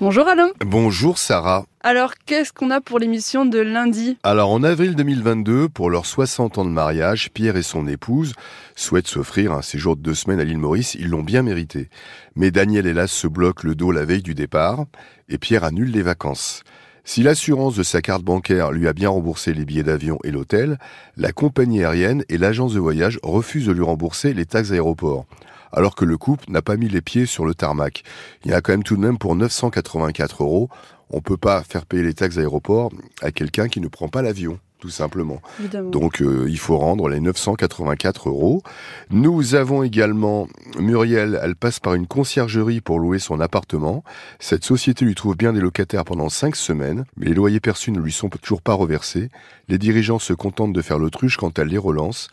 Bonjour Alain. Bonjour Sarah. Alors, qu'est-ce qu'on a pour l'émission de lundi Alors, en avril 2022, pour leurs 60 ans de mariage, Pierre et son épouse souhaitent s'offrir un séjour de deux semaines à l'île Maurice. Ils l'ont bien mérité. Mais Daniel, hélas, se bloque le dos la veille du départ et Pierre annule les vacances. Si l'assurance de sa carte bancaire lui a bien remboursé les billets d'avion et l'hôtel, la compagnie aérienne et l'agence de voyage refusent de lui rembourser les taxes aéroports alors que le couple n'a pas mis les pieds sur le tarmac. Il y a quand même tout de même pour 984 euros. On peut pas faire payer les taxes d'aéroport à quelqu'un qui ne prend pas l'avion tout simplement. Donc euh, il faut rendre les 984 euros. Nous avons également Muriel, elle passe par une conciergerie pour louer son appartement. Cette société lui trouve bien des locataires pendant cinq semaines, mais les loyers perçus ne lui sont toujours pas reversés. Les dirigeants se contentent de faire l'autruche quand elle les relance.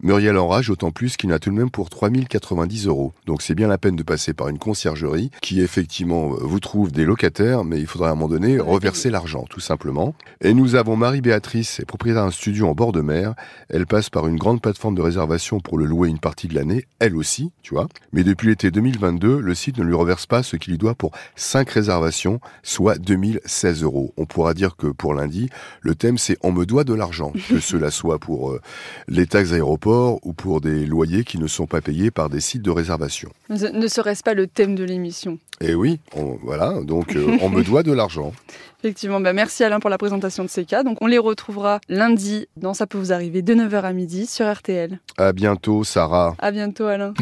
Muriel enrage d'autant plus qu'il n'a tout de même pour 3090 euros. Donc c'est bien la peine de passer par une conciergerie qui effectivement vous trouve des locataires, mais il faudra à un moment donné reverser l'argent, tout simplement. Et nous avons Marie-Béatrice, propriétaire d'un studio en bord de mer. Elle passe par une grande plateforme de réservation pour le louer une partie de l'année, elle aussi, tu vois. Mais depuis l'été 2022, le site ne lui reverse pas ce qu'il lui doit pour 5 réservations, soit 2016 euros. On pourra dire que pour lundi, le thème c'est on me doit de l'argent, que cela soit pour euh, les taxes ou pour des loyers qui ne sont pas payés par des sites de réservation. Ne serait-ce pas le thème de l'émission? Eh oui, voilà, donc euh, on me doit de l'argent. Effectivement, bah merci Alain pour la présentation de ces cas. Donc on les retrouvera lundi dans Ça peut vous arriver de 9h à midi sur RTL. À bientôt Sarah. À bientôt Alain.